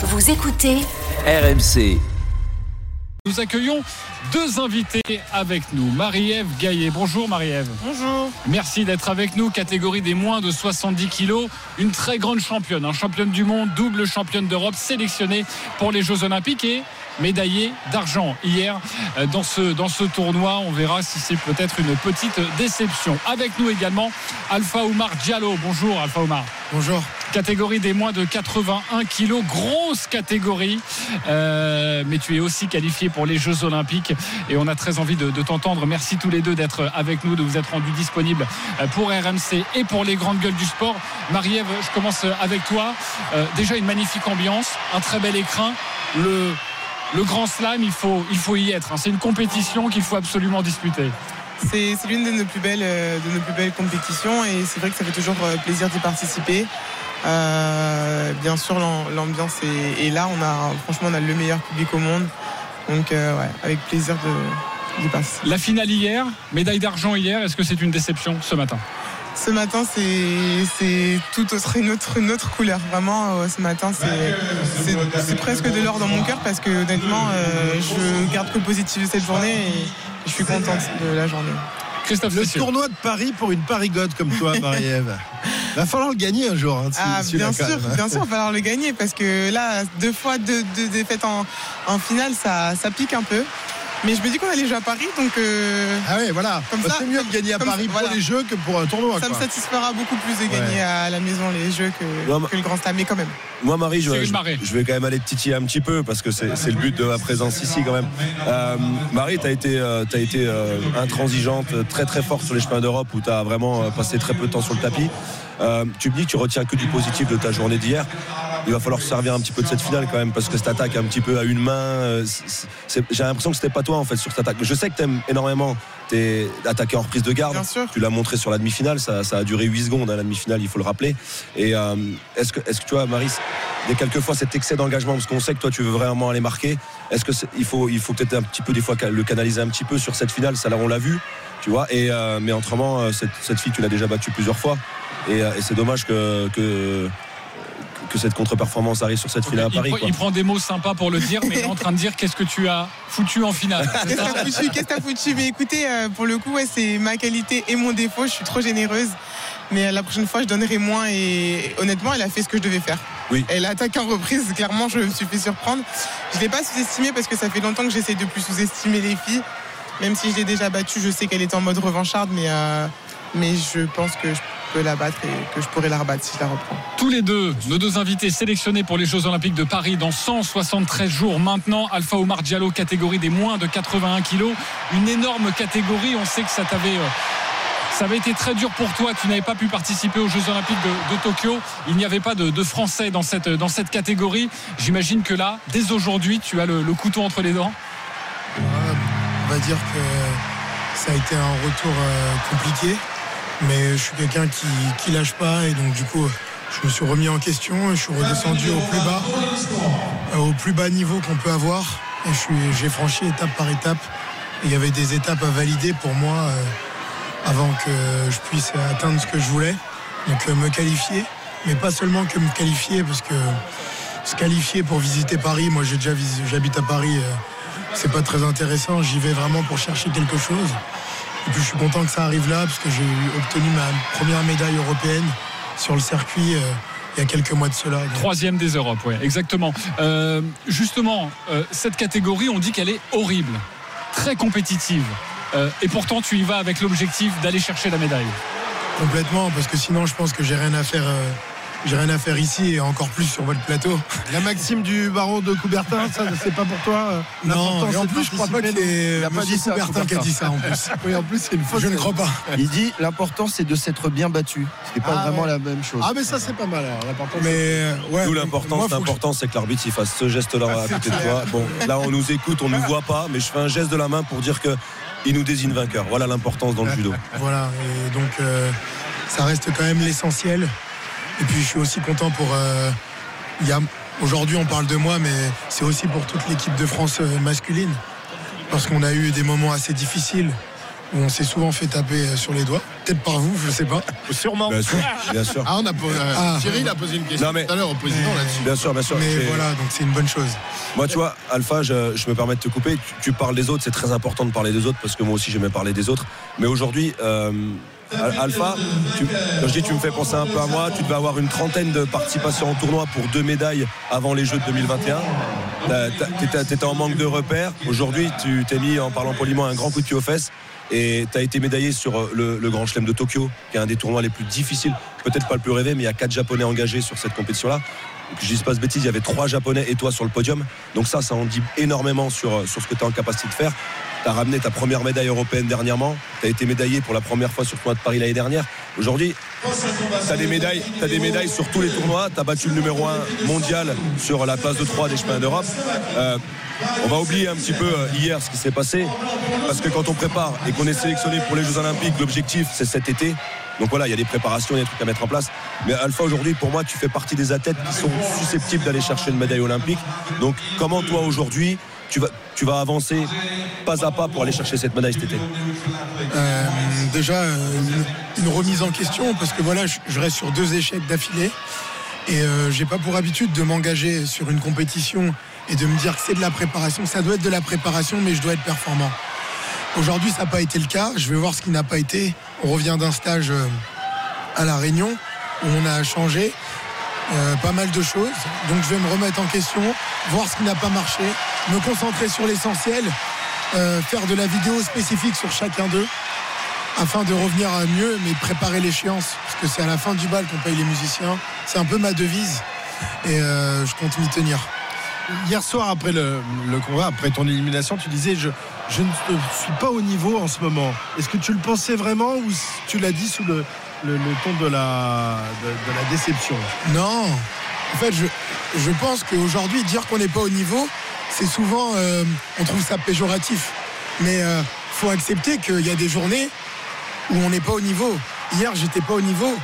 Vous écoutez RMC. Nous accueillons deux invités avec nous. Marie-Ève Gaillet. Bonjour Marie-Ève. Bonjour. Merci d'être avec nous. Catégorie des moins de 70 kilos. Une très grande championne. Un championne du monde, double championne d'Europe, sélectionnée pour les Jeux Olympiques et médaillée d'argent hier euh, dans ce, dans ce tournoi. On verra si c'est peut-être une petite déception. Avec nous également Alpha Oumar Diallo. Bonjour Alpha Oumar. Bonjour. Catégorie des moins de 81 kilos, grosse catégorie. Euh, mais tu es aussi qualifié pour les Jeux Olympiques et on a très envie de, t'entendre. Merci tous les deux d'être avec nous, de vous être rendus disponibles pour RMC et pour les grandes gueules du sport. Marie-Ève, je commence avec toi. Euh, déjà une magnifique ambiance, un très bel écrin. Le, grand slam, il faut, il faut y être. hein. C'est une compétition qu'il faut absolument disputer. C'est l'une de nos plus belles, euh, de nos plus belles compétitions et c'est vrai que ça fait toujours euh, plaisir d'y participer. Euh, bien sûr, l'am- l'ambiance est, est là. On a, franchement, on a le meilleur public au monde. Donc, euh, ouais, avec plaisir de- participer. La finale hier, médaille d'argent hier, est-ce que c'est une déception ce matin? Ce matin, c'est tout autre, une autre, une autre couleur. Vraiment, euh, ce matin, c'est presque de l'or dans mon cœur parce que honnêtement, euh, je garde que le positif de cette journée et je suis contente de la journée. Christophe Le tournoi de Paris pour une parigote comme toi, Marie-Ève. Va falloir le gagner un jour. hein, Ah, celui-là, bien sûr, même. bien sûr, il va falloir le gagner parce que là, deux fois deux, deux défaites en, en finale, ça, ça pique un peu. Mais je me dis qu'on allait jouer à Paris, donc euh, Ah ouais, voilà. Comme Bah, ça, c'est mieux de gagner à comme Paris ça, pour voilà. les jeux que pour un tournoi. ça me satisfera beaucoup plus de gagner Ouais. à la maison les jeux que, le Grand Slam, mais quand même. Moi, Marie, je, vais quand même aller te titiller un petit peu parce que c'est le but de ma présence ici quand même. Euh, Marie, tu as été, euh, t'as été euh, intransigeante, très très forte sur les chemins d'Europe où tu as vraiment passé très peu de temps sur le tapis. Euh, tu me dis que tu retiens que du positif de ta journée d'hier. Il va falloir se servir un petit peu de cette finale quand même parce que cette attaque un petit peu à une main, euh, j'ai l'impression que c'était pas toi en fait sur cette attaque. Je sais que tu aimes énormément tes attaqué en reprise de garde. Bien sûr. Tu l'as montré sur la demi-finale, ça, ça a duré 8 secondes à la demi-finale, il faut le rappeler. Et euh, est-ce que, est-ce que tu vois, Marie, il y a quelquefois cet excès d'engagement parce qu'on sait que toi tu veux vraiment aller marquer. Est-ce que il faut, il faut peut-être un petit peu des fois le canaliser un petit peu sur cette finale, ça là on l'a vu, tu vois. Et euh, mais autrement, cette, cette fille tu l'as déjà battue plusieurs fois et, et c'est dommage que, que que cette contre-performance arrive sur cette finale à Paris. quoi. il prend des mots sympas pour le dire, mais il est en train de dire qu'est-ce que tu as foutu en finale. Qu'est-ce que t'as foutu que foutu? Mais écoutez, euh, pour le coup, ouais, c'est ma qualité et mon défaut. Je suis trop généreuse. Mais euh, la prochaine fois, je donnerai moins. Et honnêtement, elle a fait ce que je devais faire. Oui. Elle a attaqué en reprise. Clairement, je me suis fait surprendre. Je ne l'ai pas sous-estimée parce que ça fait longtemps que j'essaie de plus sous-estimer les filles. Même si je l'ai déjà battue, je sais qu'elle était en mode revancharde. Mais, euh, mais je pense que je peux la battre et que je pourrais la rebattre si je la reprends. Tous les deux, nos deux invités sélectionnés pour les Jeux Olympiques de Paris dans 173 jours maintenant. Alpha Omar Diallo, catégorie des moins de 81 kilos. Une énorme catégorie. On sait que ça t'avait. euh, ça avait été très dur pour toi, tu n'avais pas pu participer aux Jeux Olympiques de, de Tokyo. Il n'y avait pas de, de Français dans cette, dans cette catégorie. J'imagine que là, dès aujourd'hui, tu as le, le couteau entre les dents. Ouais, on va dire que ça a été un retour euh, compliqué, mais je suis quelqu'un qui, qui lâche pas et donc du coup je me suis remis en question et je suis redescendu au plus bas, euh, au plus bas niveau qu'on peut avoir j'ai franchi étape par étape. Il y avait des étapes à valider pour moi euh, avant que je puisse atteindre ce que je voulais, donc euh, me qualifier, mais pas seulement que me qualifier parce que se qualifier pour visiter Paris, moi j'ai déjà j'habite à Paris. c'est pas très intéressant. J'y vais vraiment pour chercher quelque chose. Et puis je suis content que ça arrive là parce que j'ai obtenu ma première médaille européenne sur le circuit euh, il y a quelques mois de cela. Troisième des Europes, oui, exactement. Euh, justement, euh, cette catégorie, on dit qu'elle est horrible, très compétitive. Euh, et pourtant, tu y vas avec l'objectif d'aller chercher la médaille. complètement parce que sinon je pense que j'ai rien à faire. J'ai rien à faire ici et encore plus sur votre plateau. La maxime du baron de Coubertin, ça, c'est pas pour toi. euh, Non, et en plus je crois pas que c'est Il a pas Monsieur dit ça, Coubertin qui a dit ça en plus. Oui, en plus, c'est une faute. Je ne crois pas. Il dit l'important c'est de s'être bien battu. C'est pas Ah vraiment ouais. la même chose. Ah, mais ça, c'est pas mal. L'important, Mais c'est- ouais. Nous, moi, l'important, c'est que- l'arbitre il fasse ce geste-là à côté de toi. Bon, là, on nous écoute, on nous voit pas, mais je fais un geste de la main pour dire que il nous désigne vainqueur. Voilà l'importance dans le judo. Voilà, et donc euh, ça reste quand même l'essentiel. Et puis je suis aussi content pour. euh, il a- Aujourd'hui, on parle de moi, mais c'est aussi pour toute l'équipe de France euh, masculine. Parce qu'on a eu des moments assez difficiles. Où on s'est souvent fait taper euh, sur les doigts. Peut-être par vous, je sais pas. Sûrement. Bien sûr, bien sûr. Ah, on a posé, euh, Ah. Thierry il a posé une question Non, mais- tout à l'heure au président là-dessus. Bien sûr, bien sûr. Mais voilà, donc c'est une bonne chose. Moi, tu vois, Alpha, je, je me permets de te couper. Tu, tu parles des autres, c'est très important de parler des autres parce que moi aussi j'aimais parler des autres. Mais aujourd'hui, euh, Al- Alpha, tu, quand je dis tu me fais penser un peu à moi, tu devais avoir une trentaine de participations en tournoi pour deux médailles avant les Jeux de 2021. Tu étais en manque de repères. Aujourd'hui, tu t'es mis, en parlant poliment, un grand coup de pied aux fesses. Et tu as été médaillé sur euh, le, Grand Chelem de Tokyo, qui est un des tournois les plus difficiles, peut-être pas le plus rêvé, mais il y a quatre Japonais engagés sur cette compétition-là. Que je dise pas de bêtises, il y avait trois Japonais et toi sur le podium. Donc ça, ça en dit énormément sur, euh, sur ce que tu es en capacité de faire. Tu as ramené ta première médaille européenne dernièrement. Tu as été médaillé pour la première fois sur le tournoi de Paris l'année dernière. Aujourd'hui, tu as des médailles, des médailles sur tous les tournois. Tu as battu le numéro 1 mondial sur la place de 3 des chemins d'Europe. Euh, on va oublier un petit peu euh, hier ce qui s'est passé. Parce que quand on prépare et qu'on est sélectionné pour les Jeux Olympiques, l'objectif c'est cet été. Donc voilà, il y a des préparations, il y a des trucs à mettre en place. Mais Alpha, aujourd'hui, pour moi, tu fais partie des athlètes qui sont susceptibles d'aller chercher une médaille olympique. Donc comment toi, aujourd'hui, tu vas, tu vas avancer pas à pas pour aller chercher cette médaille cet été Euh, déjà, euh, une, remise en question, parce que voilà, je, je reste sur deux échecs d'affilée. Et euh, j'ai pas pour habitude de m'engager sur une compétition et de me dire que c'est de la préparation. Ça doit être de la préparation, mais je dois être performant. Aujourd'hui, ça n'a pas été le cas. Je vais voir ce qui n'a pas été. On revient d'un stage euh, à La Réunion où on a changé euh, pas mal de choses. Donc je vais me remettre en question, voir ce qui n'a pas marché, me concentrer sur l'essentiel, euh, faire de la vidéo spécifique sur chacun d'eux afin de revenir à mieux, mais préparer l'échéance. Parce que c'est à la fin du bal qu'on paye les musiciens. C'est un peu ma devise et euh, je compte m'y tenir. Hier soir, après le, combat, après ton élimination, tu disais je ne suis pas au niveau en ce moment. Est-ce que tu le pensais vraiment ou tu l'as dit sous le, le, ton de la, déception Non, en fait, je, je pense qu'aujourd'hui, dire qu'on n'est pas au niveau, c'est souvent, euh, on trouve ça péjoratif. Mais il faut accepter qu'il y a des journées où on n'est pas au niveau. Hier, j'étais pas au niveau.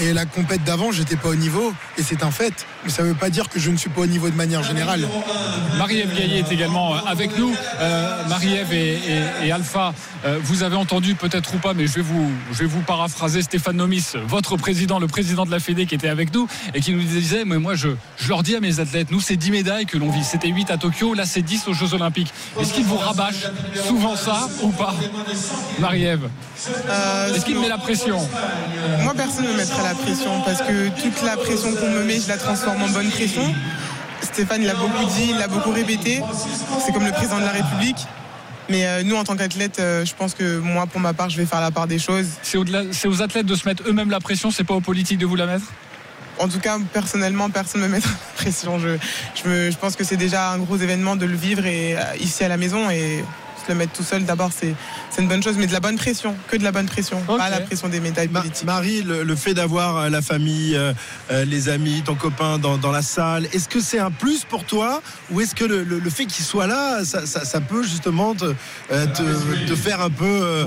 Et la compète d'avant, j'étais pas au niveau. Et c'est un fait. Mais ça ne veut pas dire que je ne suis pas au niveau de manière générale. Marie-Ève Gaillet est également euh, avec nous. Euh, Marie-Ève et, et- et Alpha, euh, vous avez entendu peut-être ou pas, mais je vais vous, je vais vous paraphraser Stéphane Nomis, votre président, le président de la Fédé qui était avec nous et qui nous disait, mais moi je, je leur dis à mes athlètes, nous c'est 10 médailles que l'on vit. C'était 8 à Tokyo, là c'est 10 aux Jeux Olympiques. Est-ce qu'il vous rabâche souvent ça ou pas Marie-Ève? Euh, Est-ce qu'il met la pression? Moi, personne ne me mettra la pression parce que toute la pression qu'on me met, je la transforme en bonne pression. Stéphane l'a beaucoup dit, il l'a beaucoup répété. C'est comme le président de la République. Mais euh, nous, en tant qu'athlètes, euh, je pense que moi, pour ma part, je vais faire la part des choses. C'est aux athlètes de se mettre eux-mêmes la pression, c'est pas aux politiques de vous la mettre? En tout cas, personnellement, personne ne me mettra la pression. Je, je, me- je pense que c'est déjà un gros événement de le vivre et, euh, ici à la maison. Et se le mettre tout seul, d'abord, c'est une bonne chose. Mais de la bonne pression, que de la bonne pression. Ok. Pas la pression des médailles Ma- politiques. Marie, le, le fait d'avoir euh, la famille, euh, euh, les amis, ton copain dans, dans la salle, est-ce que c'est un plus pour toi ou est-ce que le, le- le fait qu'il soit là, ça, ça- ça peut justement te, euh, te- te faire un peu, euh,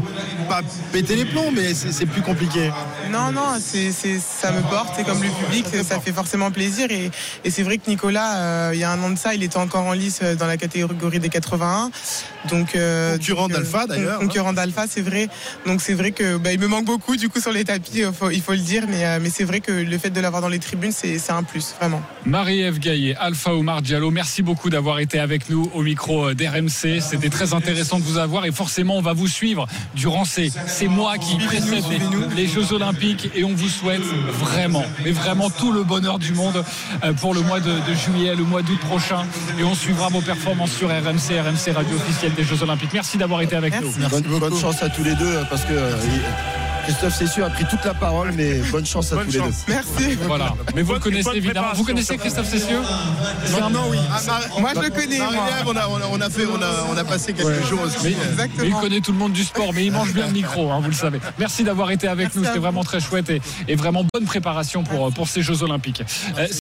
pas péter les plombs, mais c'est plus compliqué? Non, non, c'est, ça me porte, c'est comme le public, ça fait forcément plaisir. Et, et c'est vrai que Nicolas, il y a un an de ça, il était encore en lice dans la catégorie des 81. Donc, Concurrent donc, euh, d'Alpha, d'ailleurs, con- Concurrent d'Alpha, c'est vrai. Donc c'est vrai que bah, il me manque beaucoup du coup sur les tapis, il faut, il faut le dire. Mais, euh, mais c'est vrai que le fait de l'avoir dans les tribunes, c'est, un plus, vraiment. Marie-Ève Gaillet, Alpha Omar Diallo, merci beaucoup d'avoir été avec nous au micro euh, d'RMC. C'était très intéressant de vous avoir et forcément on va vous suivre durant ces, ces mois qui précèdent les, les Jeux Olympiques et on vous souhaite vraiment, mais vraiment tout le bonheur du monde euh, pour le mois de, de juillet, le mois d'août prochain et on suivra vos performances sur RMC, RMC Radio officielle des Jeux Olympiques. Merci d'avoir été avec Merci. nous. Bonne, bonne chance à tous les deux parce que euh, Christophe Cessieux a pris toute la parole, mais bonne chance à Bonne tous les deux. Merci. Voilà. Mais vous le connaissez évidemment. Vous connaissez Christophe Cessieux Maintenant, oui. Moi, je le connais, moi. On a, on, fait, on a, on a passé quelques jours aussi. Mais, euh, mais il connaît tout le monde du sport, mais il mange bien le micro, hein, vous le savez. Merci d'avoir été avec Merci nous, c'était vraiment très chouette et, et vraiment bonne préparation pour, pour ces Jeux Olympiques. Euh,